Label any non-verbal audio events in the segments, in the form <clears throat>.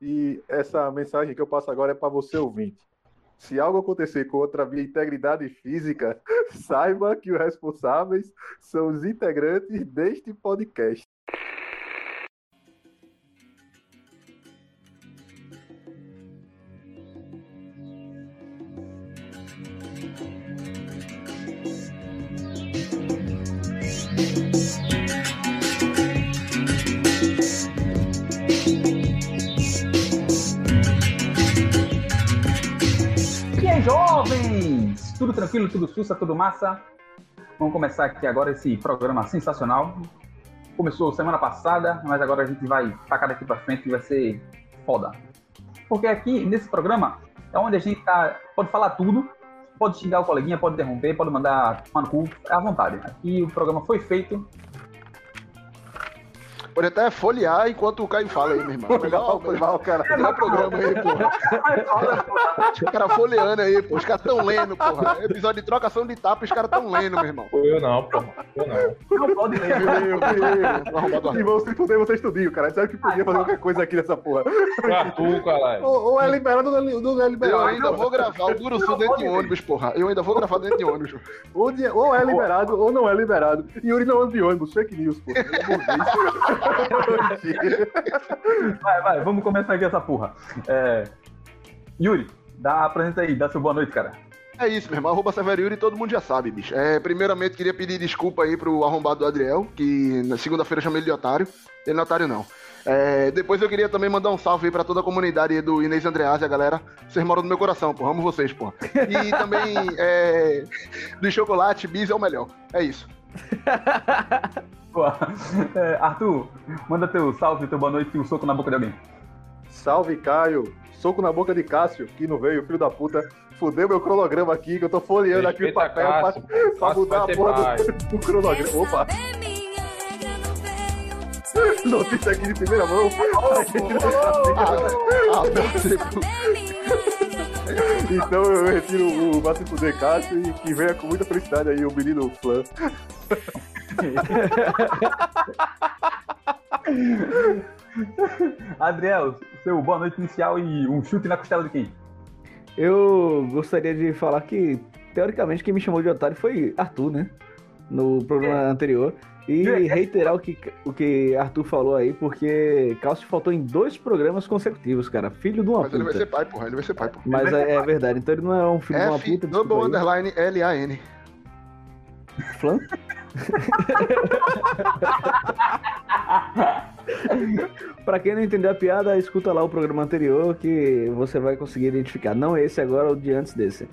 E essa mensagem que eu passo agora é para você ouvinte. Se algo acontecer contra a minha integridade física, <laughs> saiba que os responsáveis são os integrantes deste podcast. Tudo sussa, tudo massa? Vamos começar aqui agora esse programa sensacional. Começou semana passada, mas agora a gente vai tacar daqui pra frente e vai ser foda. Porque aqui, nesse programa, é onde a gente tá, pode falar tudo, pode xingar o coleguinha, pode interromper, pode mandar tomar no cu, é à vontade. Aqui o programa foi feito Pode até folhear enquanto o Caio fala aí, meu irmão. Legal, legal, cara. Tem um programa aí, porra. Os caras folheando aí, pô. Os caras tão lendo, porra. Episódio de trocação de tapa, os caras tão lendo, meu irmão. Eu não, porra. Eu não. Não pode ler. E vão se fuder, você estudinho, cara. Sabe que podia fazer qualquer coisa aqui nessa porra. Tu, caralho. Ou, é liberado ou não é Eu liberado. ainda vou gravar o Duro Sul dentro de ônibus, porra. Eu ainda vou gravar dentro de ônibus. Ou, é liberado ou não é liberado. Yuri não anda de ônibus, fake news, pô. <laughs> <laughs> Vai, vai, vamos começar aqui essa porra. É... Yuri, dá, apresenta aí, dá seu boa noite, cara. É isso, meu irmão. Arroba Severo Yuri, todo mundo já sabe, bicho. É, primeiramente, queria pedir desculpa aí pro arrombado do Adriel, que na segunda-feira eu chamei ele de otário. Ele não é otário, não. É, depois eu queria também mandar um salve aí pra toda a comunidade do Inês Andreasa, galera. Vocês moram no meu coração, pô. Amo vocês, pô. E <laughs> também, é, do chocolate, bis é o melhor. É isso. <laughs> Pô, é, Arthur, manda teu salve, teu boa noite e um soco na boca de alguém. Salve, Caio. Soco na boca de Cássio, que não veio, filho da puta. Fudeu meu cronograma aqui, que eu tô folheando aqui o Respeita papel pra, Cássio. pra mudar a porra do, <laughs> do cronograma. Opa, <laughs> notícia aqui de primeira mão. <laughs> Ah. Então eu retiro o fuder Cássio e que venha com muita felicidade aí o menino fã. <laughs> Adriel, seu boa noite inicial e um chute na costela de quem? Eu gostaria de falar que, teoricamente, quem me chamou de otário foi Arthur, né? No programa anterior. E É. reiterar o que, o que Arthur falou aí, porque Cássio faltou em dois programas consecutivos, cara. Filho de uma Mas ele vai puta. ser pai, porra. Ele vai ser pai, porra. Mas é, é verdade, então ele não é um filho de uma F puta. double underline L-A-N. Flan? <laughs> pra quem não entendeu a piada, escuta lá o programa anterior que você vai conseguir identificar. Não esse agora, o de antes desse.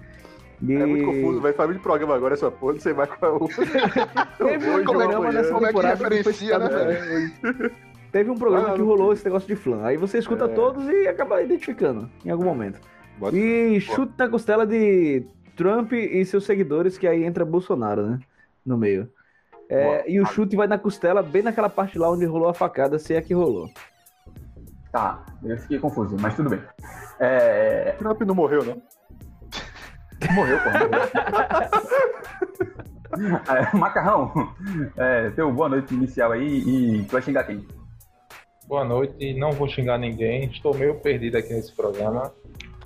E... É muito confuso, vai família de programa agora essa porra, não sei mais qual é o. <laughs> Teve um programa nessa amanhã. Como é que referencia, né, velho? Teve um programa Ah, que rolou esse negócio de flan. Aí você escuta É. todos e acaba identificando em algum momento. Bota- E chute na costela de Trump e seus seguidores, que aí entra Bolsonaro, né? No meio. É, e o chute vai na costela, bem naquela parte lá onde rolou a facada, se é que rolou. Tá, eu fiquei confuso, mas tudo bem. É... Trump não morreu, não. <laughs> Morreu, pô. Morreu. <laughs> É, Macarrão, é, teu boa noite inicial aí e tu vai xingar quem? Boa noite, não vou xingar ninguém. Estou meio perdido aqui nesse programa.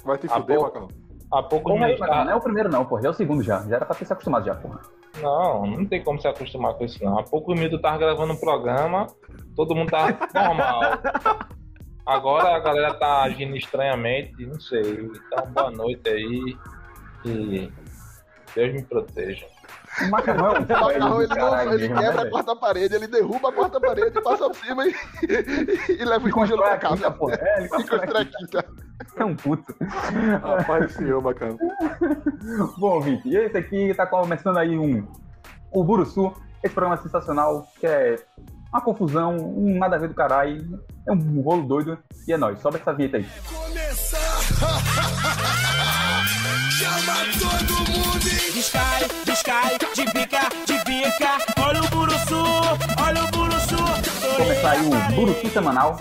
Vai te fuder, pô. Macarrão. Há pouco Não, me não é o primeiro não, já é o segundo já. Já era pra ter se acostumado já, porra. Não, não tem como se acostumar com isso, não. Há pouco minutos eu tava gravando um programa, todo mundo tá normal. Agora a galera tá agindo estranhamente, não sei. Então, boa noite aí. E Deus me proteja. O Macarrão é O macarrão, ele, não, ele quebra a quarta parede, ele derruba a quarta parede, passa por cima e, e leva o pra casa. pô. É, ele E constrói a <laughs> É um puto. Rapaz do senhor, Macarrão. Bom, Vic, e esse aqui tá começando aí um o Buruçu, esse programa sensacional, que é uma confusão, um nada a ver do caralho, é um rolo doido, e é nóis, sobe essa vinheta aí. <laughs> Chama todo mundo descai, descai, de pica, de pica. Olha o Buruçu, olha o Buruçu. começar aí o Buruçu Semanal,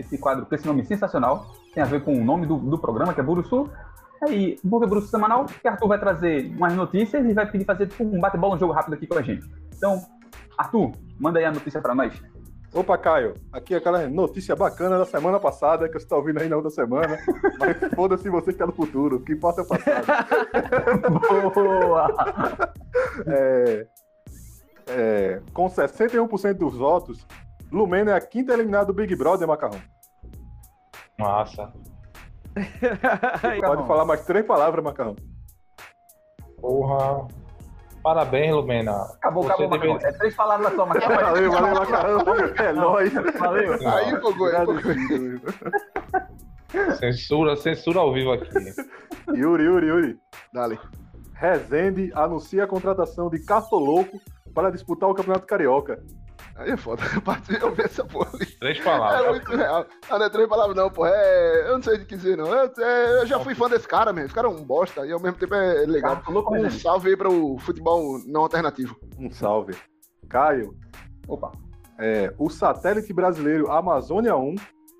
esse quadro com esse nome sensacional, tem a ver com o nome do, do programa, que é Buruçu. Aí, por que Buruçu Semanal? Porque Arthur vai trazer umas notícias e vai pedir fazer tipo, um bate-bola, um jogo rápido aqui com a gente. Então, Arthur, manda aí a notícia pra nós. Opa, Caio, aqui é aquela notícia bacana da semana passada, que você tá ouvindo aí na outra semana. <laughs> Mas foda-se você que tá no futuro, o que importa é o passado. Boa! <laughs> É, é, com 61% dos votos, Lumena é a quinta eliminada do Big Brother, Macarrão. Massa. Pode falar mais três palavras, Macarrão. Porra. Parabéns, Lumena. Acabou, Você acabou, deveria- Macarrão. É três palavras só, Macarrão. Valeu, valeu, Macarrão. É nóis. Valeu. Aí empolgou, aí. Censura, censura ao vivo aqui. Yuri, Yuri, Yuri. Dale. Rezende anuncia a contratação de Cartoloco para disputar o Campeonato Carioca. Aí é foda. <laughs> Eu parti- eu vi essa porra ali. Três É palavras. muito real. Ah, não é três palavras, não, pô. É. Eu não sei o que dizer, não. Eu, é, eu já fui fã desse cara, mesmo. Esse cara é um bosta e ao mesmo tempo é legal. Cartoloco, Um né? salve aí para o futebol não alternativo. Um salve. Caio, Opa. é, o satélite brasileiro Amazônia 1,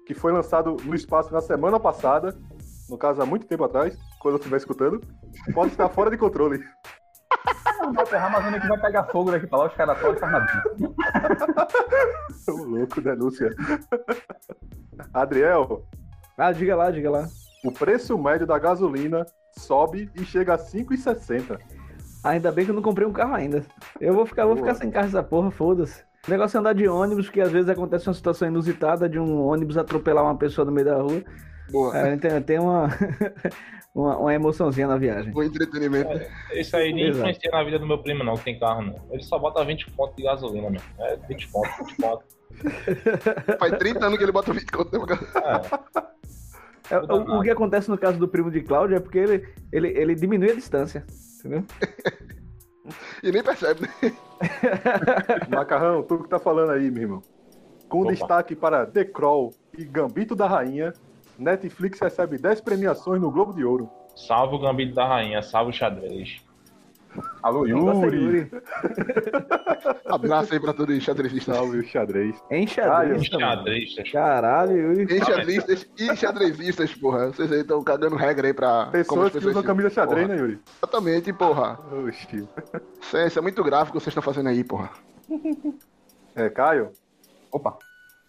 que foi lançado no espaço na semana passada, no caso há muito tempo atrás, quando eu estiver escutando, pode estar fora de controle. Não vai ferrar, mas onde é que vai pegar fogo daqui pra lá, os caras só armadinho. Ô, louco, denúncia. Adriel, Ah, diga lá, diga lá. o preço médio da gasolina sobe e chega a 5,60. Ainda bem que eu não comprei um carro ainda. Eu vou ficar, vou ficar sem carro essa porra, foda-se. O negócio é andar de ônibus, porque às vezes acontece uma situação inusitada de um ônibus atropelar uma pessoa no meio da rua. Boa. É, tem, tem uma, <laughs> uma, uma emoçãozinha na viagem. Bom entretenimento. Isso aí nem influencia na vida do meu primo, não, que tem carro, não. Ele só bota 20 pontos de gasolina, mesmo. É 20 pontos, 20 pontos. Faz 30 anos que ele bota 20 conto. cara? É. É, o, o que acontece no caso do primo de Cláudio é porque ele, ele, ele diminui a distância. Entendeu? <laughs> E nem percebe, né? <laughs> Macarrão, tu que tá falando aí, meu irmão. Com Opa. destaque para The Crawl e Gambito da Rainha, Netflix recebe 10 premiações no Globo de Ouro. Salve o gambito da rainha, salve o xadrez. Alô, Yuri. Yuri. <laughs> Abraço aí pra todos os xadrezistas. Salve o xadrez. Em xadrez. também. Xadrez, Caralho, Yuri. E xadrezistas e xadrezistas, porra. Vocês aí estão cagando regra aí pra. Pessoas as que usam camisa xadrez, porra. né, Yuri? Exatamente, porra. Oxi. Isso é, isso é muito gráfico que vocês estão fazendo aí, porra. É, Caio, Opa.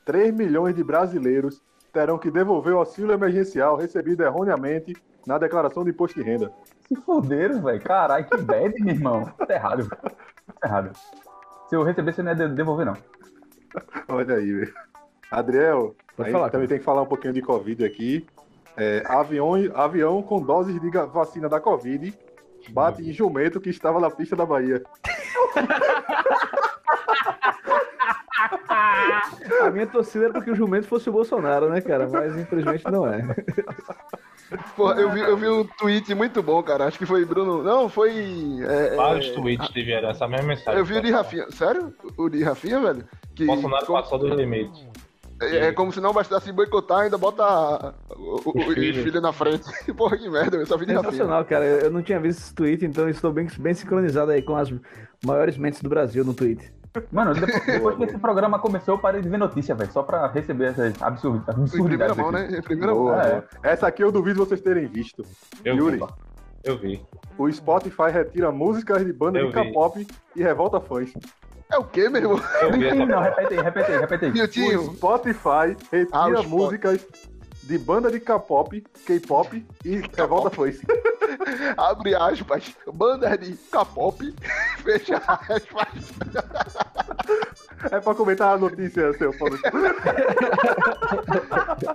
3 milhões de brasileiros terão que devolver o auxílio emergencial recebido erroneamente na declaração de imposto de renda. Se fuderam, velho. Caralho, que bad, meu irmão. Tá errado. Tá errado. Se eu receber, você não ia de- devolver, não. <laughs> Olha aí, velho. Adriel, Pode a falar, gente também tem que falar um pouquinho de Covid aqui. É, avião, avião com doses de vacina da Covid bate em jumento que estava na pista da Bahia. <laughs> A minha torcida era porque o jumento fosse o Bolsonaro, né, cara? Mas infelizmente não é. Porra, eu vi, eu vi um tweet muito bom, cara. Acho que foi Bruno. Não, foi. é, é, Vários tweets tiveram essa mesma mensagem. Eu vi o de Rafinha. Sério? O de Rafinha, velho? Que Bolsonaro como- passou dos limites. é, é como se não bastasse boicotar, ainda bota o, o, filhos. filhos na frente. <laughs> Porra, que merda, eu só vi de Rafinha. Sensacional, cara. Eu não tinha visto esse tweet, então estou bem, bem sincronizado aí com as maiores mentes do Brasil no tweet. Mano, depois, <laughs> depois que esse programa começou, eu parei de ver notícia, velho. Só pra receber essas absurd, Em primeira absurdidades. mão, aqui. né? Primeira Boa, mão. É. Essa aqui eu duvido vocês terem visto. Eu Yuri, vi. Eu vi. o Spotify retira músicas de banda Eu de. K-pop e revolta fãs. É o quê, meu irmão? Eu Não vi essa entendi, não. Repete aí, repete aí, repete aí. O Spotify retira Ah, o músicas de banda de K-pop, K-pop e revolta fãs. abre aspas, bandas de K-pop, <laughs> fecha aspas. É pra comentar a notícia, seu Paulo. <laughs>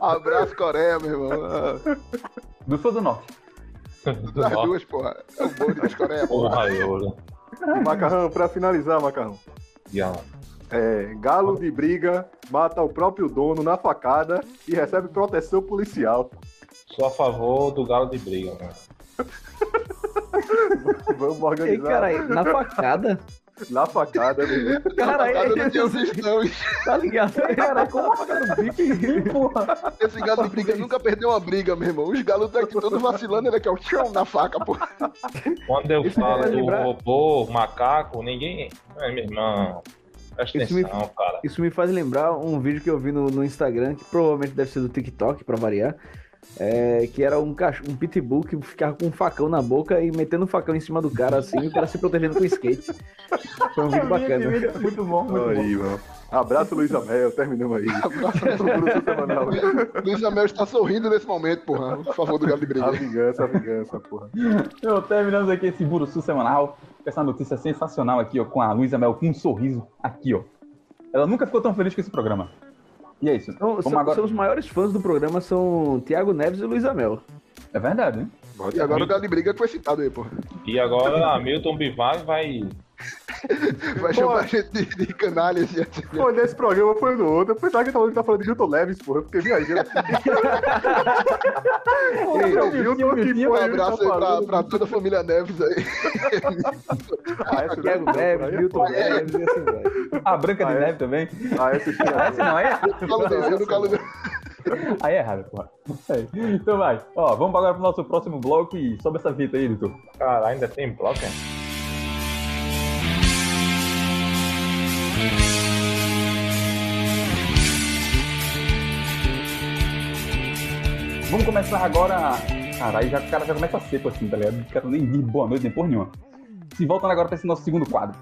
Abraço Coreia, meu irmão. Do Sul do Norte. Do Das norte. duas, porra. É o bonde das Coreia, porra. Porra, eu. Macarrão, pra finalizar, Macarrão. Já. É, galo de briga mata o próprio dono na facada e recebe proteção policial. Sou a favor do galo de briga, mano. <laughs> Vamos Ei, organizar caralho, na facada? Na facada. né? Caralho, Eu não tinha visto, não. tá ligado? <laughs> Cara, como a facada do bip? Porra. Esse galo de briga nunca perdeu uma briga, meu irmão. Os galos estão aqui todos vacilando, ele aqui, ó, tchau, na faca, porra. Quando eu Isso me falo do robô, macaco, ninguém. Ai, meu irmão. Presta Isso me- atenção, cara. Isso me faz lembrar um vídeo que eu vi no, no Instagram, que provavelmente deve ser do TikTok, pra variar. É, que era um, cach... um pitbull que ficava com um facão na boca e metendo um facão em cima do cara assim para se protegendo com skate. Foi um vídeo bacana. Muito bom, muito Aí, mano. Abraço, Luiz Amel. Terminamos aí. Abraço, <laughs> Bruno Semanal. Luiz Amel está sorrindo nesse momento, porra. Por favor, do Galo de A vingança, a vingança, porra. Então, terminamos aqui esse Buruçu semanal. Essa notícia sensacional aqui, ó, com a Luísa Mel com um sorriso aqui, ó. Ela nunca ficou tão feliz com esse programa. E é isso. Então, são, agora. são os maiores fãs do programa são Thiago Neves e Luiz Amel. É verdade, hein? E agora o Galo de Briga foi citado aí, porra. E agora Milton Bivar vai. Vai chamar a gente de, de canalhas e assim. Pô, nesse programa foi no outro. Eu pensava que ele tava falando de Milton Leves, porra. Eu fiquei viajando. <laughs> Ei, é o Milton que Um ele abraço tá aí pra, pra toda a família Neves aí. Ah, essa Thiago não, Neves, é Milton. Neves e assim vai. A Branca de Ah, é? Neve também. Ah, essa Ah, não é? Galo desceu no Galo Aí é errado, porra. Aí. Então vai. Ó, vamos agora pro nosso próximo bloco e sobe essa fita aí, editor. Cara, ainda tem bloco, hein? Vamos começar agora. Caralho, já, o cara já começa seco assim, tá ligado? O cara nem diz boa noite, nem porra nenhuma. Se voltando agora pra esse nosso segundo quadro.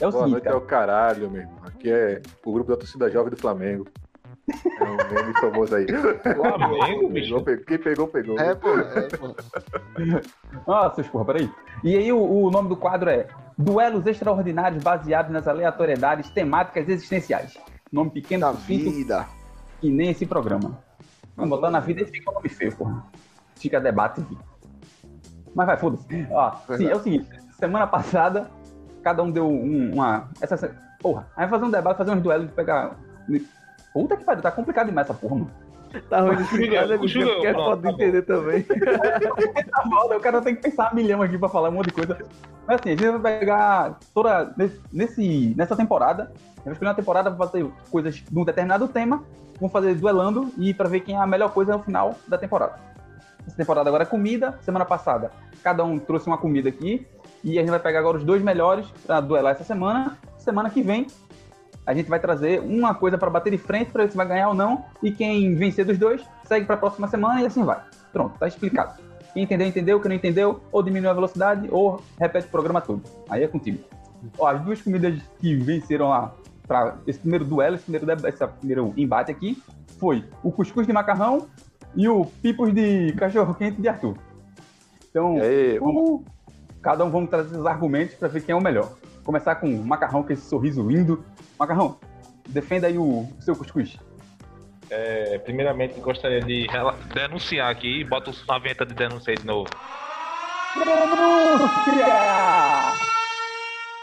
É o Boa seguinte, noite é cara. o caralho, meu irmão. Aqui é o grupo da torcida jovem do Flamengo. É um meme famoso aí. Flamengo, bicho. Pegou. Quem pegou, pegou. É, porra, é, porra. <laughs> Ah, seus porra, peraí. E aí o, o nome do quadro é Duelos Extraordinários Baseados nas Aleatoriedades Temáticas Existenciais. Nome pequeno, Da sucinto, vida. que nem esse programa. Vamos botar na vida e fica um nome feio, porra. Fica debate aqui. Mas vai, foda-se. Ó, sim, é o seguinte, semana passada, cada um deu um- uma. Essa, porra, aí vai fazer um debate, fazer uns duelos de pegar. Puta que pariu, tá complicado demais essa porra, mano. Tá ruim de <laughs> explicar, né, bicho? Porque é foda de tá entender também. <laughs> Tá foda, o cara tem que pensar um milhão aqui pra falar um monte de coisa. Mas assim, a gente vai pegar toda. Nesse, nessa temporada, a gente vai escolher uma temporada pra fazer coisas de um determinado tema, vamos fazer duelando e pra ver quem é a melhor coisa no final da temporada. Essa temporada agora é comida, semana passada cada um trouxe uma comida aqui e a gente vai pegar agora os dois melhores pra duelar essa semana. Semana que vem a gente vai trazer uma coisa pra bater de frente pra ver se vai ganhar ou não e quem vencer dos dois segue pra próxima semana e assim vai. Pronto, tá explicado. Quem entendeu, entendeu. Quem não entendeu, ou diminui a velocidade ou repete o programa todo. Aí é contigo. Ó, as duas comidas que venceram lá para esse primeiro duelo, esse primeiro, esse primeiro embate aqui, foi o cuscuz de macarrão e o pipos de cachorro-quente de Arthur. Então, vamos- cada um vamos trazer esses argumentos para ver quem é o melhor. Começar com o macarrão, com esse sorriso lindo. Macarrão, defenda aí o, seu cuscuz. É, primeiramente, gostaria de denunciar aqui. Bota o- na venta de denúncia aí de novo.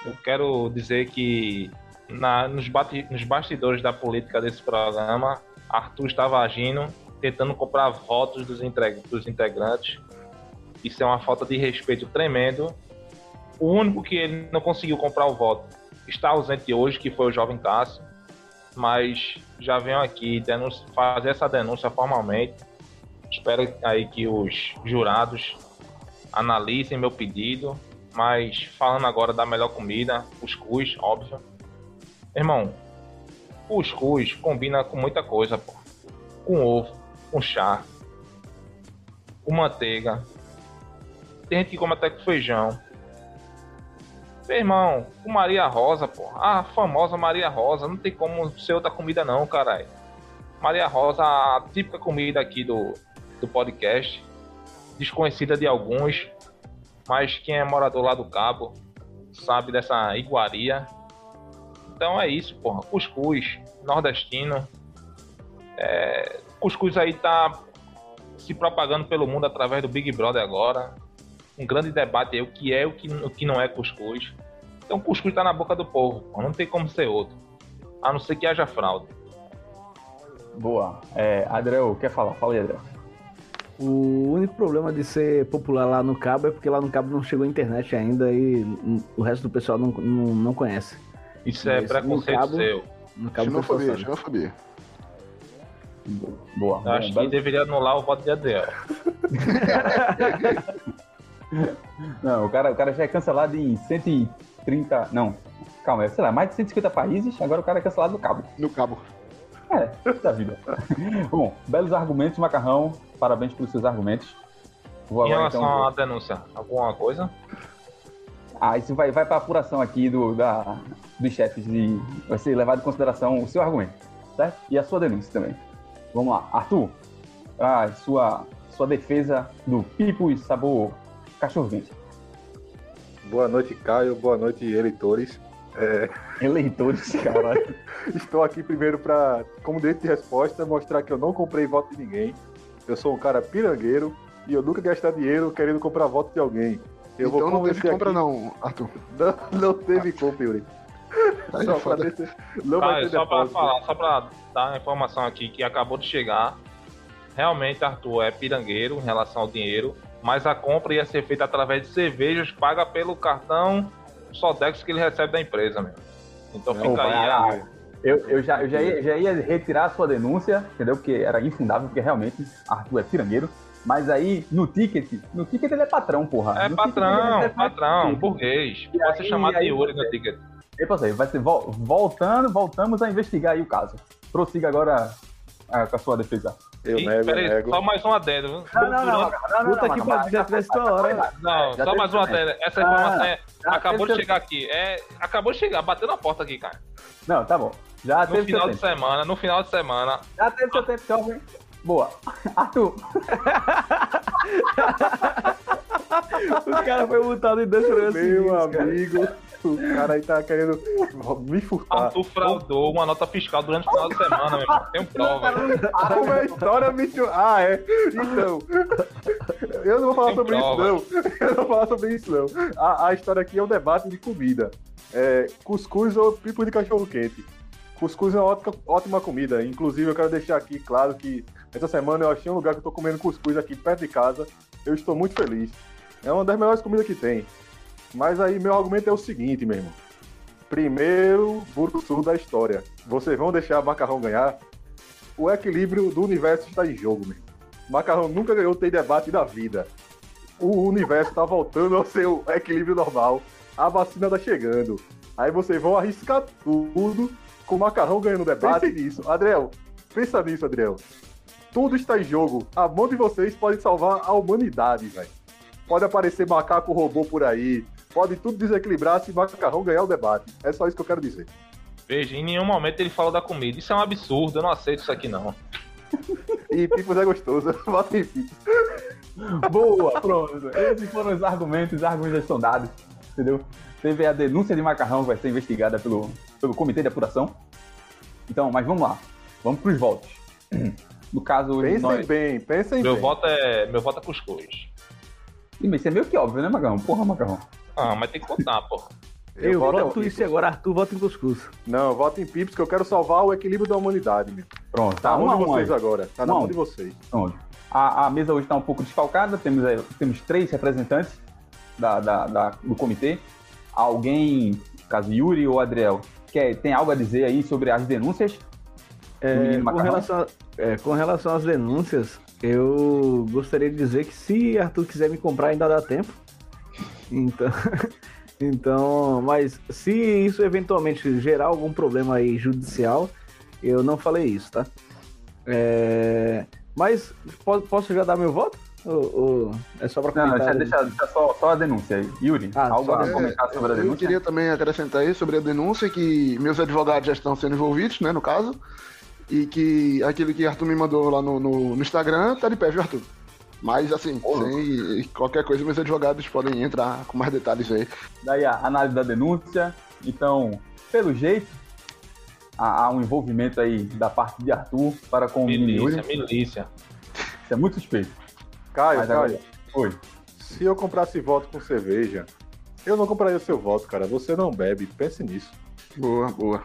Eu quero dizer que na- nos, bate- nos bastidores da política desse programa, Arthur estava agindo, tentando comprar votos dos, dos integrantes. Isso é uma falta de respeito tremendo. O único que ele não conseguiu comprar o voto está ausente hoje, que foi o jovem Cássio. Mas já venho aqui denunci- fazer essa denúncia formalmente. Espero aí que os jurados analisem meu pedido. Mas falando agora da melhor comida, cuscuz, óbvio. Irmão, cuscuz combina com muita coisa, pô. Com ovo, com chá, com manteiga. Tem gente que come até com feijão. Meu irmão, com Maria Rosa, pô. A famosa Maria Rosa. Não tem como ser outra comida, não, caralho. Maria Rosa, a típica comida aqui do, do podcast. Desconhecida de alguns. Mas quem é morador lá do Cabo sabe dessa iguaria. Então é isso, porra. Cuscuz, nordestino. É, cuscuz aí tá se propagando pelo mundo através do Big Brother agora. Um grande debate aí, o que é e o que, o que não é cuscuz. Então cuscuz tá na boca do povo, pô. não tem como ser outro. A não ser que haja fraude. Boa. É, Adriel, quer falar? Fala aí, Adriel. O único problema de ser popular lá no Cabo é porque lá no Cabo não chegou a internet ainda e o resto do pessoal não, não, não conhece. Isso é Mas preconceito no cabo- seu. No Cabo Xenofobia, xenofobia. Boa. Eu acho que Belo- deveria anular o voto de Adriel. <laughs> Não, o cara, o cara já é cancelado em 130. Não, calma, é, sei lá, mais de 150 países, agora o cara é cancelado no cabo. No cabo. É, da vida. <laughs> Bom, belos argumentos, Macarrão. Parabéns pelos seus argumentos. Vou Em agora, relação então, à denúncia, alguma coisa? Ah, isso vai, vai para apuração aqui do, da, dos chefes e vai ser levado em consideração o seu argumento, certo? E a sua denúncia também. Vamos lá, Arthur, a sua, sua defesa do Pipo e Sabor Cachorro Quente. Boa noite, Caio. Boa noite, eleitores. É, Eleitores, caralho. <laughs> estou aqui primeiro para, como direito de resposta, mostrar que eu não comprei voto de ninguém. Eu sou um cara pirangueiro e eu nunca gastar dinheiro querendo comprar voto de alguém. Eu então vou não teve compra aqui- não, Arthur. <laughs> Não, não teve compra, Yuri. Aí Só é vai só falar, só pra dar uma informação aqui que acabou de chegar. Realmente, Arthur é pirangueiro em relação ao dinheiro, mas a compra ia ser feita através de cervejas paga pelo cartão Sodex que ele recebe da empresa, meu. Então Não, fica aí. a- Eu, eu, já, eu já, ia, já ia retirar a sua denúncia, entendeu? Porque era infundável, porque realmente Arthur é pirangueiro. Mas aí, no ticket, no ticket ele é patrão, porra. É No patrão, mais patrão, burguês. Pode ser aí- chamado aí de Yuri no ticket. E, é, vai ser vol- voltando, voltamos a investigar aí o caso. Prossiga agora ah, com a sua defesa. Eu Ih, nego, peraí, nego. só mais um adendo. viu? Não, não, não, Durante- não, não, Puta não, que não, pariu, não, já tivesse tua hora. Não, Já só mais uma adendo. Essa Ah, informação é- já acabou de chegar aqui. É, acabou de chegar, bateu na porta aqui, cara. Não, tá bom. Já No final de semana, no final de semana, Já teve seu tempo, jovem. Boa. <laughs> Arthur, <laughs> O cara foi multado em dois programas Meu seguidos, cara. amigo, o cara aí tá querendo me furtar. Arthur fraudou uma nota fiscal durante o final de semana, meu irmão. Tenho prova. Como é a história me chu- Ah, é? Então. Eu não vou falar Tem sobre prova. isso, não. Eu não vou falar sobre isso, não. A, a história aqui é um debate de comida. É, cuscuz ou pipo de cachorro quente. Cuscuz é uma ótima, ótima comida. Inclusive, eu quero deixar aqui claro que essa semana eu achei um lugar que eu tô comendo cuscuz aqui perto de casa. Eu estou muito feliz. É uma das melhores comidas que tem. Mas aí, meu argumento é o seguinte, meu irmão. Primeiro burro da história. Vocês vão deixar Macarrão ganhar? O equilíbrio do universo está em jogo, meu. Macarrão nunca ganhou tem debate da vida. O universo tá voltando ao seu equilíbrio normal. A vacina tá chegando. Aí vocês vão arriscar tudo com o Macarrão ganhando o debate. Pense nisso. Adriel, pensa nisso, Adriel. Tudo está em jogo. A mão de vocês pode salvar a humanidade, velho. Pode aparecer macaco robô por aí. Pode tudo desequilibrar se Macarrão ganhar o debate. É só isso que eu quero dizer. Veja, em nenhum momento ele falou da comida. Isso é um absurdo, eu não aceito isso aqui, não. E Pipos é gostoso. <laughs> Bota em Pipos. Boa, pronto. Esses foram os argumentos, os argumentos já estão dados, entendeu? Teve a denúncia de macarrão que vai ser investigada pelo, pelo comitê de apuração. Então, mas vamos lá. Vamos para os votos. <clears throat> No caso, Pensem nós... bem, pensem Meu bem. voto é. Meu voto é cuscuz. Ih, mas Isso é meio que óbvio, né, Macarrão? Porra, Macarrão. Ah, mas tem que contar, porra. Eu, voto voto em isso e agora Arthur vota em cuscuz. Não, eu voto em Pips que eu quero salvar o equilíbrio da humanidade, meu. Pronto, Tá tá na um a de um aí. vocês agora. Tá na Um mão de vocês. Pronto. A, a mesa hoje está um pouco desfalcada, temos, temos três representantes da, da- da- do comitê. Alguém, caso Yuri ou Adriel, quer, tem algo a dizer aí sobre as denúncias? É, com, relação a- é, com relação às denúncias, eu gostaria de dizer que se Arthur quiser me comprar, ainda dá tempo. Então, <laughs> então, mas se isso eventualmente gerar algum problema aí judicial, eu não falei isso, tá? É, mas po- posso já dar meu voto? Ou, ou é só para Não, comentar? deixa, deixa- deixa só, só a denúncia aí. Yuri, Ah, algo a comentar sobre a Eu denúncia? queria também acrescentar aí sobre a denúncia que meus advogados já estão sendo envolvidos, né, no caso, e que aquilo que Arthur me mandou lá no, no, no Instagram tá de pé, viu, Arthur? Mas, assim, sem qualquer coisa, meus advogados podem entrar com mais detalhes aí. Daí a análise da denúncia. Então, pelo jeito, há, há um envolvimento aí da parte de Arthur para com o menino Milícia, milícia. Isso é muito suspeito. Caio, Mas Caio, Oi. se eu comprasse voto com cerveja, eu não compraria o seu voto, cara. Você não bebe. Pense nisso. Boa, boa.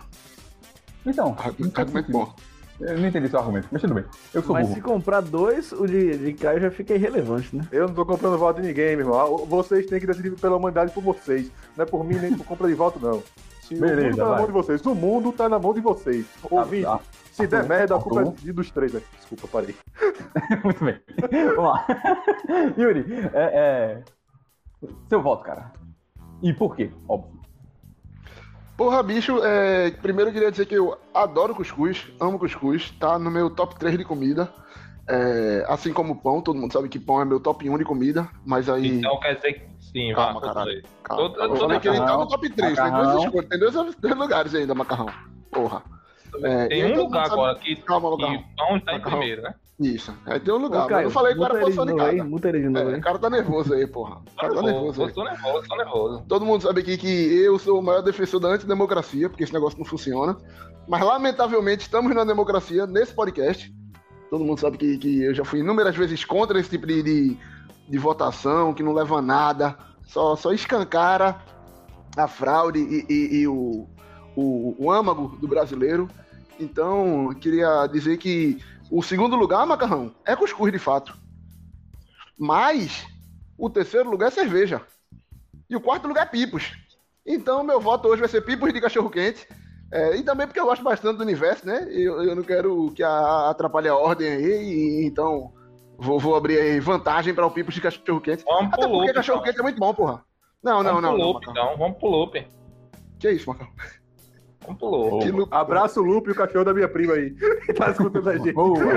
Então, Argu- Argumento bom. eu não entendi seu argumento, mas tudo bem. Eu sou Mas burro. se comprar dois, o de, de Caio já fica irrelevante, né? Eu não tô comprando voto de ninguém, meu irmão. Vocês têm que decidir pela humanidade por vocês. Não é por mim nem por compra de voto, não. Se o Beleza, mundo tá na vai. mão de vocês. O mundo tá na mão de vocês. Ouvinte, tá. Se der Arthur, merda, a culpa Arthur. é dos três. né? Desculpa, parei. <laughs> Muito bem. Vamos lá. <laughs> Yuri, é, é, seu voto, cara. E por quê? Óbvio. Porra, bicho, é, primeiro eu queria dizer que eu adoro cuscuz, amo cuscuz, tá no meu top 3 de comida. É, assim como pão, todo mundo sabe que pão é meu top 1 de comida, mas aí. Então quer dizer que sim, Calma, vá, caralho. Calma, Todo- eu todo falei que ele tá macarrão, no top 3, tem macarrão. tem dois, dois <laughs> lugares ainda, macarrão. Porra. É, Tem aí um lugar sabe- agora que, Calma, que macarrão. pão está em primeiro, né? Isso. É, tem um lugar. Ô, Caio, eu não falei muta era posição de aí, cada. muta ele de novo É, aí. o cara tá nervoso aí, porra. O cara tá nervoso aí. Tô nervoso, tô nervoso. Todo mundo sabe aqui que eu sou o maior defensor da antidemocracia, porque esse negócio não funciona. Mas, lamentavelmente, estamos na democracia nesse podcast. Todo mundo sabe que, que eu já fui inúmeras vezes contra esse tipo de, de, de votação, que não leva a nada, só, só escancara a fraude e, e- e o, o, o âmago do brasileiro. Então, queria dizer que o segundo lugar, Macarrão, é cuscuz de fato. Mas o terceiro lugar é cerveja. E o quarto lugar é pipos. Então, meu voto hoje vai ser pipos de cachorro-quente. É, e também porque eu gosto bastante do universo, né? Eu, eu não quero que a, atrapalhe a ordem aí. e- então, vou, vou abrir aí vantagem para o pipos de cachorro-quente. Vamos Até pro porque cachorro-quente é muito bom, porra. Não, não, Vamos não. pro não loop, Macarrão. então. Vamos pro loop. Que isso? Abraço o Lupe e o cachorro da minha prima aí. Que <laughs> tá escutando a gente. Boa. <laughs>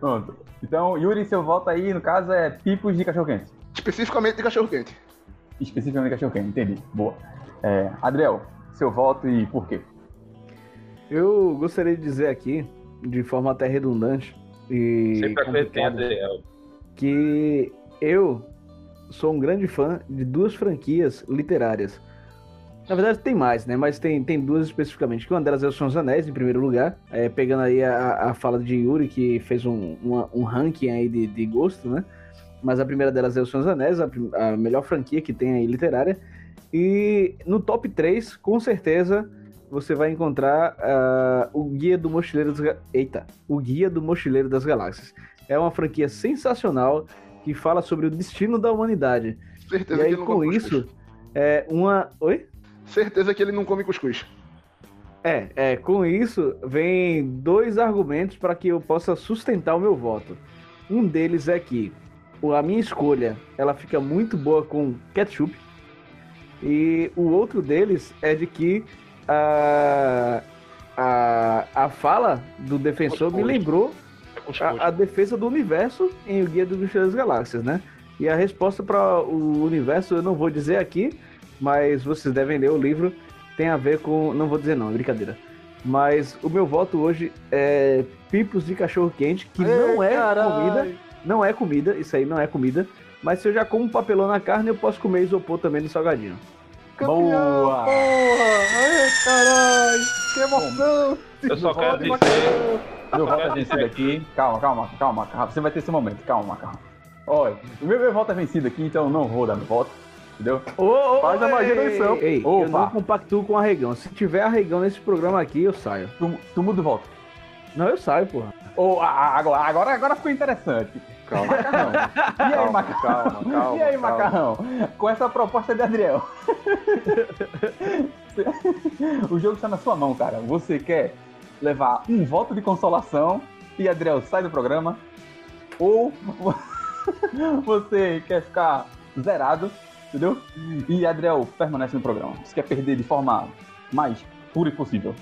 Pronto. Então, Yuri, seu voto aí, no caso, é pipos de cachorro-quente. Especificamente de cachorro-quente. Especificamente cachorro-quente, entendi. Boa. É, Adriel, seu voto e por quê? Eu gostaria de dizer aqui, de forma até redundante e Sempre em complicada, Adriel. que eu sou um grande fã de duas franquias literárias. Na verdade tem mais, né? Mas tem, tem duas especificamente. Que uma delas é o Senhor dos Anéis, em primeiro lugar. É, pegando aí a, a fala de Yuri, que fez um, uma- um ranking aí de, de gosto, né? Mas a primeira delas é o Senhor dos Anéis, a, a melhor franquia que tem aí literária. E no top 3, com certeza, você vai encontrar ah, o Guia do Mochileiro das Eita, o Guia do Mochileiro das Galáxias. É uma franquia sensacional que fala sobre o destino da humanidade. Certeza E aí, com isso, é uma. Oi? Certeza que ele não come cuscuz. É, é, com isso vem dois argumentos para que eu possa sustentar o meu voto. Um deles é que a minha escolha ela fica muito boa com ketchup. E o outro deles é de que a, a, a fala do defensor me lembrou É a, a defesa do universo em O Guia do Mochileiro das Galáxias, né? E a resposta para o universo eu não vou dizer aqui, mas vocês devem ler o livro. Tem a ver com. Não vou dizer não, é brincadeira. Mas o meu voto hoje é pipos de cachorro quente, que não é comida. Não é comida, isso aí não é comida. Mas se eu já como papelão na carne, eu posso comer isopor também no salgadinho. Boa! Ai, caralho! Que emoção! Eu só quero dizer. Meu voto é vencido aqui. Calma, calma, calma, calma. Você vai ter esse momento. Calma, Macarrão. Olha, o meu, meu voto é vencido aqui, então eu não vou dar meu voto. Entendeu? Ô, Faz a magia ei, edição. Ei, eu não compactuo com arregão. Se tiver arregão nesse programa aqui, eu saio. Tu, tu muda o voto. Não, eu saio, porra. A- agora, agora, agora ficou interessante. Calma, <laughs> Macarrão. E aí, calma, Macarrão? calma, calma. e aí, calma. Macarrão? Com essa proposta de Adriel. <laughs> o jogo está na sua mão, cara. Você quer levar um voto de consolação e Adriel sai do programa? Ou <laughs> você quer ficar zerado, entendeu? E Adriel permanece no programa. Você quer perder de forma mais pura e possível.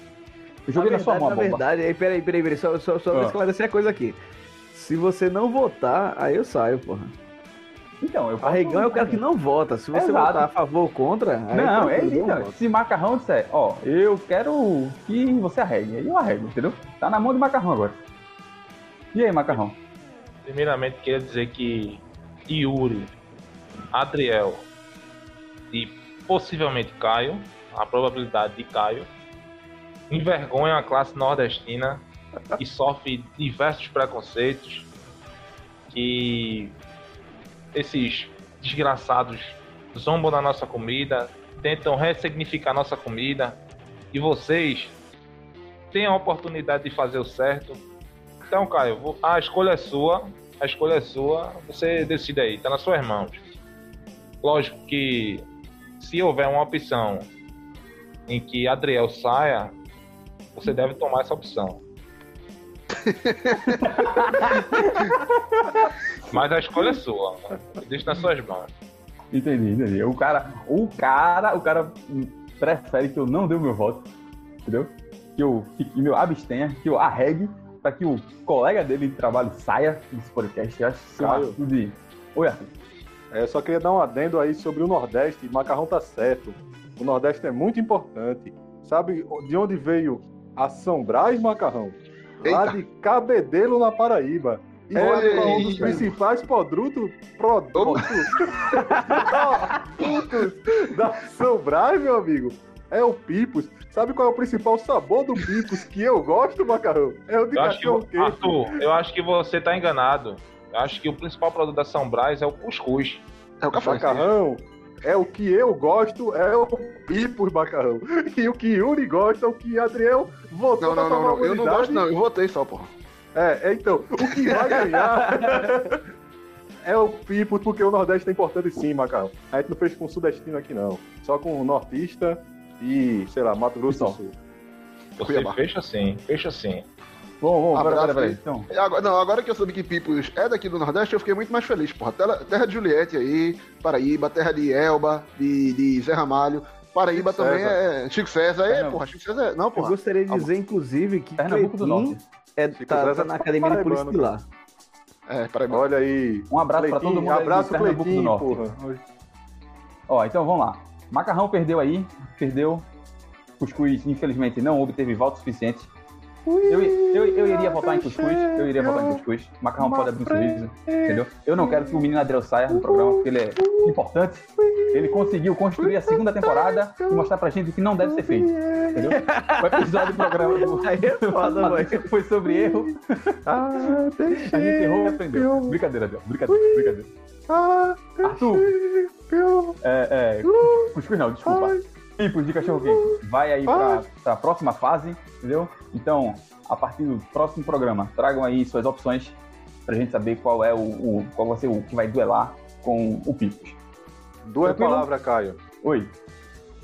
Eu joguei na, sua mão a na verdade, aí, peraí, peraí, peraí, só, só, só pra Ah. esclarecer a coisa aqui. Se você não votar, aí eu saio, porra. Então, eu Arregão é o cara que não vota. Se você Exato. votar a favor ou contra, aí Não, é eu então, se macarrão disser, ó, eu quero que você arregue, aí eu arrego, entendeu? Tá na mão de macarrão agora. E aí, macarrão? Primeiramente, queria dizer que Yuri, Adriel e possivelmente Caio, a probabilidade de Caio, envergonham a classe nordestina e sofre diversos preconceitos que esses desgraçados zombam da nossa comida, tentam ressignificar nossa comida e vocês têm a oportunidade de fazer o certo. Então, Caio, a escolha é sua, a escolha é sua, você decide aí, tá nas suas mãos. Lógico que se houver uma opção em que Adriel saia, você deve tomar essa opção. <laughs> Mas a escolha é sua, deixa nas suas mãos. Entendi, entendi. O cara, o cara, o cara prefere que eu não dê o meu voto, entendeu? Que eu fique, meu, abstenha, que eu arregue para que o colega dele de trabalho saia desse podcast. Eu acho isso uma Caio. atitude. Oi, Arthur. É, eu só queria dar um adendo aí sobre o Nordeste. Macarrão tá certo. O Nordeste é muito importante. Sabe de onde veio a São Brás, Macarrão? Lá Eita. de Cabedelo, na Paraíba. E Olha é um dos principais produtos, produtos, da São Brás, meu amigo. É o Pipos. Sabe qual é o principal sabor do Pipos que eu gosto, Macarrão? É o de Eu acho que, cachorro quente. Arthur, eu acho que você tá enganado. Eu acho que o principal produto da São Brás é o cuscuz. É o café. Macarrão, é o que eu gosto, é o Pipos, Macarrão. <laughs> E o que Yuri gosta, é o que Adriel votou Não, não, não, não. Eu não gosto, não. Eu votei só, porra. É, é, então, o que vai ganhar <laughs> é o Pipos, porque o Nordeste é importante sim, Macarrão. A gente não fez com o Sudestino aqui, não. Só com o Nortista e, sei lá, Mato Grosso do Só. Sul. Você Cuiabá. fecha assim, fecha assim. Vamos, vamos, Abraço peraí, peraí. aí. Então, E Agora, não, agora que eu soube que Pipos é daqui do Nordeste, eu fiquei muito mais feliz, porra. Terra, terra de Juliette aí, Paraíba, terra de Elba, de, de Zé Ramalho. Paraíba Chico também César. é. Chico César, é, Pernambuco. porra. Chico César é. Não, Eu porra. gostaria de dizer, inclusive, que Pernambuco do Norte. é, tá, tá na tá academia de polícia lá. É, Paraíba. Olha aí. Um abraço pra Cleitinho, todo mundo de Abraço, Pernambuco do Cleitinho, Norte. porra. Ó, então vamos lá. Macarrão perdeu aí, perdeu. Cuscuz, infelizmente, não obteve voto suficiente. Eu, eu, eu iria votar em cuscuz, eu iria votar em cuscuz. Macarrão pode abrir um sorriso, entendeu? Eu não quero que o menino Adriel saia do programa, porque ele é importante. Ele conseguiu construir a segunda temporada e mostrar pra gente o que não deve ser feito, entendeu? O episódio do programa do, Aí é foda, foi sobre erro, Ah, a gente errou e aprendeu. Brincadeira, Adriel, brincadeira, brincadeira. Ah, Arthur, é, é, cuscuz não, desculpa. Tipos de cachorro quente. Vai aí pra, pra próxima fase, entendeu? Então, a partir do próximo programa, tragam aí suas opções pra gente saber qual é o, o- qual vai ser o que vai duelar com o Pipos. Duas palavras, Caio. Oi.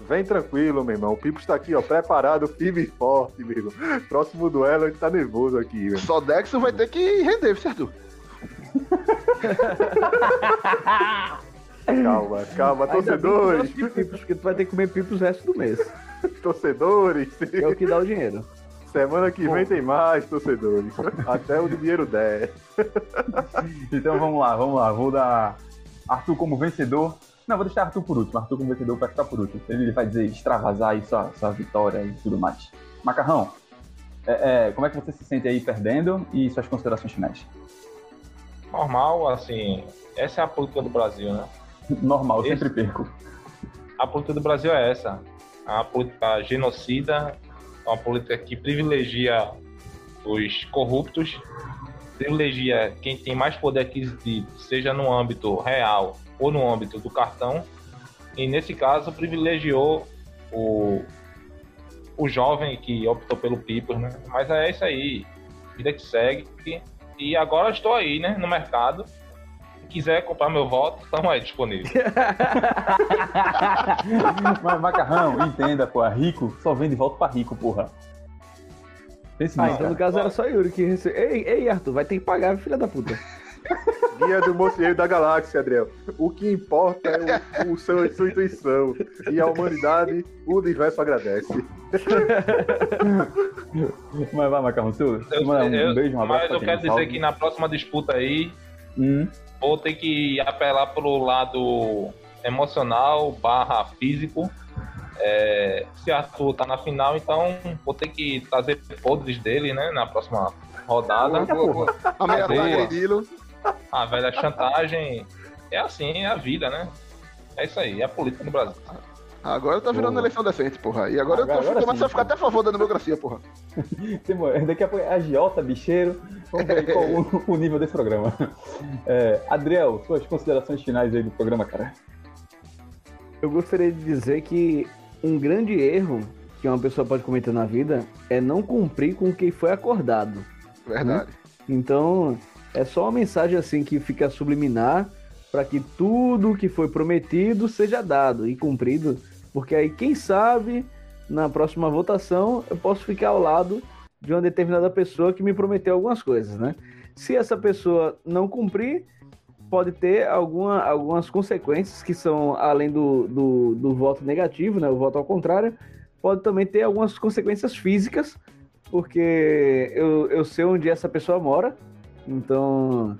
Vem tranquilo, meu irmão. O Pipo está aqui, ó, preparado, firme e forte, meu irmão. Próximo duelo, a gente tá nervoso aqui, velho. Só Dexo vai ter que render, certo? <laughs> Calma, calma, torcedores, pipos, porque tu vai ter que comer pipos o resto do mês. <laughs> torcedores. Que é o que dá o dinheiro. Semana que vem tem mais, torcedores. Até o dinheiro der. Então vamos lá, vamos lá. Vou dar Arthur como vencedor. Não, vou deixar Arthur por último. Arthur como vencedor pra ficar por último. Ele vai dizer, extravasar aí sua, sua vitória e tudo mais. Macarrão, é, é, como é que você se sente aí perdendo e suas considerações finais? Normal, assim, essa é a política do Brasil, né? Normal, eu Esse- sempre perco. A política do Brasil é essa. Uma política genocida, uma política que privilegia os corruptos, privilegia quem tem mais poder aquisitivo, seja no âmbito real ou no âmbito do cartão. E nesse caso privilegiou o, o jovem que optou pelo Pipos, né? Mas é isso aí. Vida que segue. E agora estou aí, né? No mercado. Se quiser comprar meu voto, estamos aí disponível. <laughs> Mas Macarrão, entenda, pô, rico só vem de volta pra rico, porra. Pense Ah, então no caso era só Yuri que recebeu. Ei, ei, Arthur, vai ter que pagar, filha da puta. <laughs> Guia do Mocieiro da Galáxia, Adriel. O que importa é o, o seu, sua intuição. E a humanidade, o universo agradece. <laughs> Mas vai, Macarrão, seu, Eu- um eu- beijo, um abraço mas eu quero dizer salve. que na próxima disputa aí, Hum, vou ter que apelar pro lado emocional barra físico. É, se Arthur tá na final, então vou ter que trazer podres dele, né? Na próxima rodada. Ameaçar Boa. agredi-lo. A velha chantagem é assim, é a vida, né? É isso aí, é a política no Brasil. Agora tá virando Boa. eleição decente, porra. E agora, Agora- eu tô agora começando a ficar até a favor da democracia, porra. <laughs> tem- Daqui a pouco é agiota, bicheiro. Vamos ver qual <laughs> o, o nível desse programa. É, Adriel, suas considerações finais aí do programa, cara. Eu gostaria de dizer que um grande erro que uma pessoa pode cometer na vida é não cumprir com o que foi acordado. Verdade. Então, é só uma mensagem assim que fica subliminar para que tudo que foi prometido seja dado e cumprido, porque aí quem sabe na próxima votação eu posso ficar ao lado de uma determinada pessoa que me prometeu algumas coisas, né? Se essa pessoa não cumprir, pode ter alguma, algumas consequências que são, além do, do, do voto negativo, né, o voto ao contrário, pode também ter algumas consequências físicas, porque eu, eu sei onde essa pessoa mora, então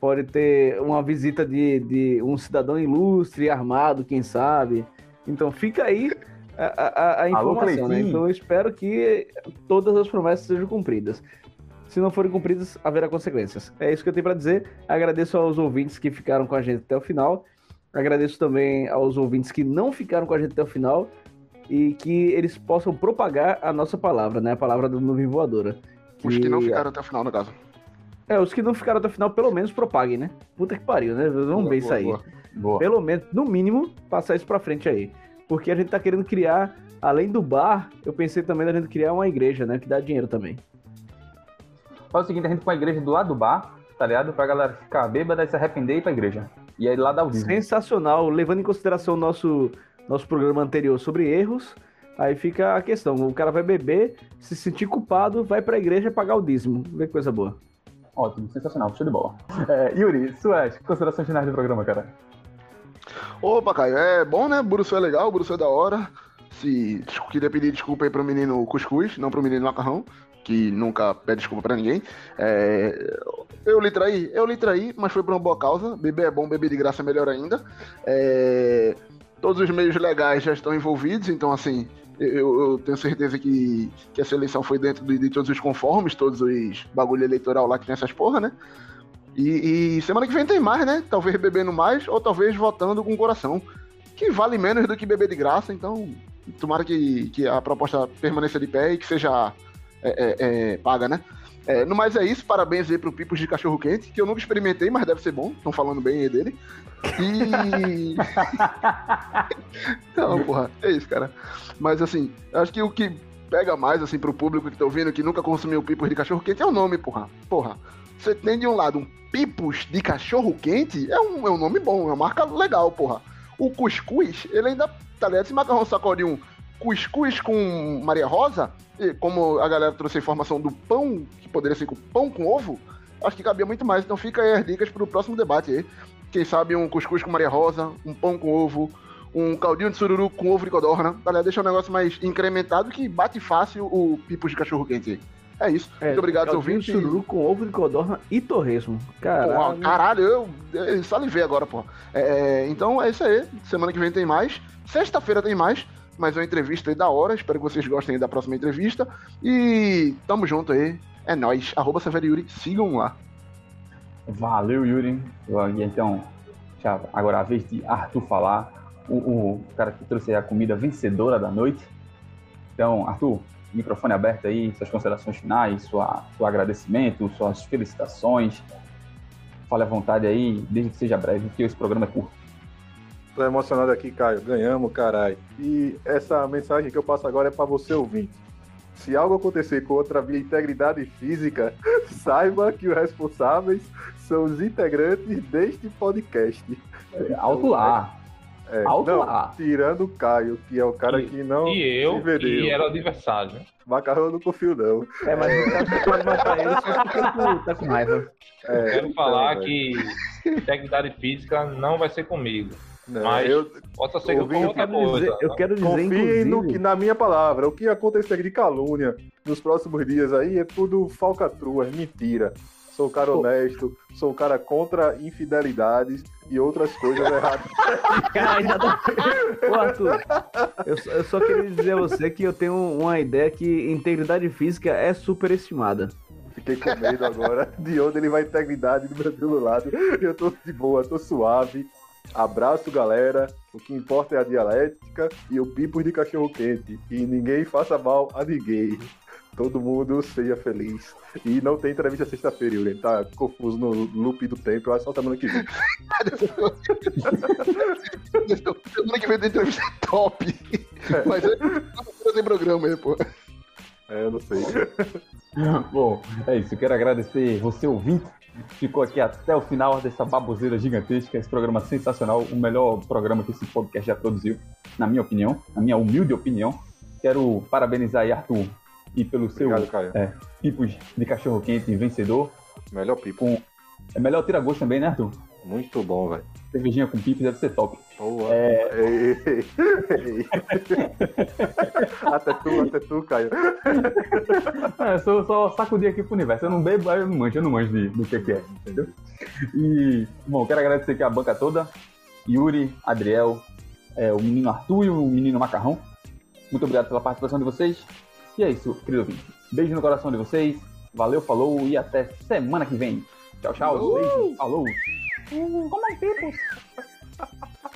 pode ter uma visita de, de um cidadão ilustre, armado, quem sabe. Então fica aí a, a, a Alô, informação, né? Cleitinho. Então eu espero que todas as promessas sejam cumpridas. Se não forem cumpridas, haverá consequências. É isso que eu tenho para dizer. Agradeço aos ouvintes que ficaram com a gente até o final. Agradeço também aos ouvintes que não ficaram com a gente até o final e que eles possam propagar a nossa palavra, né? A palavra da nuvem voadora. Os que não ficaram até o final, no caso. É, os que não ficaram até o final, pelo menos propaguem, né? Puta que pariu, né? Vamos Boa, ver isso boa, aí. boa. Boa. Pelo menos, no mínimo, passar isso pra frente aí. Porque a gente tá querendo criar, além do bar, eu pensei também da gente criar uma igreja, né? Que dá dinheiro também. Faz o seguinte, a gente põe a igreja do lado do bar, tá ligado? Pra galera ficar bêbada e se arrepender e ir pra igreja. E aí lá dá o dízimo. Sensacional, levando em consideração o nosso, nosso programa anterior sobre erros. Aí fica a questão: o cara vai beber, se sentir culpado, vai pra igreja pagar o dízimo. Vê que coisa boa. Ótimo, sensacional, show de bola. É, Yuri, suas considerações finais do programa, cara. Opa, Caio, é bom, né? Buruçu é legal, Buruçu é da hora. Se queria pedir desculpa aí pro menino Cuscuz, não pro menino Macarrão, que nunca pede desculpa pra ninguém. É, eu lhe traí, eu lhe traí, mas foi por uma boa causa. Beber é bom, beber de graça é melhor ainda. É, todos os meios legais já estão envolvidos, então assim, eu, eu tenho certeza que, que essa eleição foi dentro de, de todos os conformes, todos os bagulho eleitoral lá que tem essas porra, né? E, e semana que vem tem mais, né? Talvez bebendo mais ou talvez votando com o coração. Que vale menos do que beber de graça, então tomara que, que a proposta permaneça de pé e que seja é, é, é, paga, né? É, no mais é isso, parabéns aí pro Pipos de Cachorro Quente, que eu nunca experimentei, mas deve ser bom, estão falando bem aí dele. E. <laughs> Não, porra, é isso, cara. Mas assim, acho que o que pega mais, assim, pro público que tá ouvindo, que nunca consumiu Pipos de Cachorro Quente, é o nome, porra. Porra, você tem de um lado um Pipos de Cachorro Quente, é um, é um nome bom, é uma marca legal, porra. O cuscuz, ele ainda, tá ligado? Esse macarrão sacou de um cuscuz com Maria Rosa, e como a galera trouxe a informação do pão, que poderia ser com pão com ovo, acho que cabia muito mais. Então fica aí as dicas pro próximo debate aí. Quem sabe um cuscuz com Maria Rosa, um pão com ovo, um caldinho de sururu com ovo de codorna, ligado? Deixa o negócio mais incrementado que bate fácil o pipos de cachorro quente aí. É isso. É, Muito obrigado, caldinho ouvintes. sururu com ovo de codorna e torresmo. Caralho. caralho, eu, eu salivei agora, pô. É, então é isso aí. Semana que vem tem mais. Sexta-feira tem mais. Mais uma entrevista aí da hora. Espero que vocês gostem aí da próxima entrevista. E tamo junto aí. É nóis. Arroba Severo Yuri. Sigam lá. Valeu, Yuri. Então, já, agora a vez de Arthur falar, o, o cara que trouxe a comida vencedora da noite. Então, Arthur, microfone aberto aí, suas considerações finais, sua, seu agradecimento, suas felicitações. Fale à vontade aí, desde que seja breve, porque esse programa é curto. Tô emocionado aqui, Caio. Ganhamos, caralho. E essa mensagem que eu passo agora é pra você ouvinte. Se algo acontecer contra a minha integridade física, <laughs> saiba que os responsáveis são os integrantes deste podcast. Alto lá. É, Alto não, lá. tirando o Caio, que é o cara E- que não E eu, se vendeu. e era o adversário. né? Macarrão eu não confio, não. É, mas o cara que pode matar ele só porque tu tá com raiva. É, Quero então, falar velho. que integridade física não vai ser comigo. Não, mas- eu Pode ser eu Eu outra quero dizer, coisa. eu quero dizer confiem no que, na minha palavra. O que acontecer de calúnia nos próximos dias aí é tudo falcatrua, é mentira. Sou um cara honesto, sou um cara contra infidelidades e outras coisas erradas. <laughs> Cara, ainda tá... Ô, Arthur, eu, só- eu só queria dizer a você que eu tenho uma ideia que integridade física é superestimada. Fiquei com medo agora de onde ele vai integridade do meu do lado. Eu tô de boa, tô suave. Abraço, galera. O que importa é a dialética e o pipo de cachorro quente. E ninguém faça mal a ninguém. Todo mundo seja feliz. E não tem entrevista sexta-feira, Yuri. Tá confuso no loop do tempo. Eu acho só semana que vem. <laughs> Semana que vem tem entrevista top. Mas é não tem programa aí, pô. É, eu não sei. Bom, é isso. Eu quero agradecer você, ouvinte, ficou aqui até o final dessa baboseira gigantesca, esse programa sensacional, o melhor programa que esse podcast já produziu, na minha opinião, na minha humilde opinião. Quero parabenizar aí, Arthur, e pelo seu Obrigado, Caio. tipos de cachorro-quente vencedor. Melhor pipo. É melhor tirar gosto também, né, Arthur? Muito bom, velho. Cervejinha com pipe deve ser top. Boa. É, Ei, ei, <laughs> ei. até tu, até tu, Caio. É, eu só, só sacudir aqui pro universo. Eu não bebo, eu não manjo, eu não manjo de, do que, que é, entendeu? E, bom, quero agradecer aqui a banca toda. Yuri, Adriel, é, o menino Arthur e o menino Macarrão. Muito obrigado pela participação de vocês. E é isso, querido ouvinte. Beijo no coração de vocês. Valeu, falou e até semana que vem. Tchau, tchau. Beijo, falou.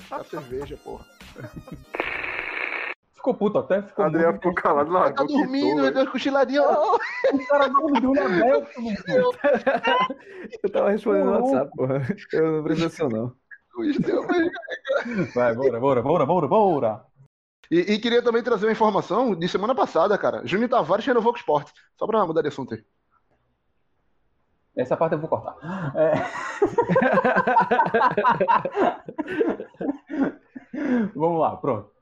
A cerveja, porra. Ficou puto até, ficou muito- ficou calado, Tá largou, dormindo, quitou, eu dei uma cochiladinha. <laughs> ó. O cara não deu na Bel, Eu tava respondendo no WhatsApp, porra. Eu não prestei atenção, não. Vai, bora, bora, bora, bora, bora. E, e queria também trazer uma informação de semana passada, cara. Júnior Tavares renovou com o esporte. Só pra mudar de assunto aí. Essa parte eu vou cortar. É. <laughs> Vamos lá, pronto.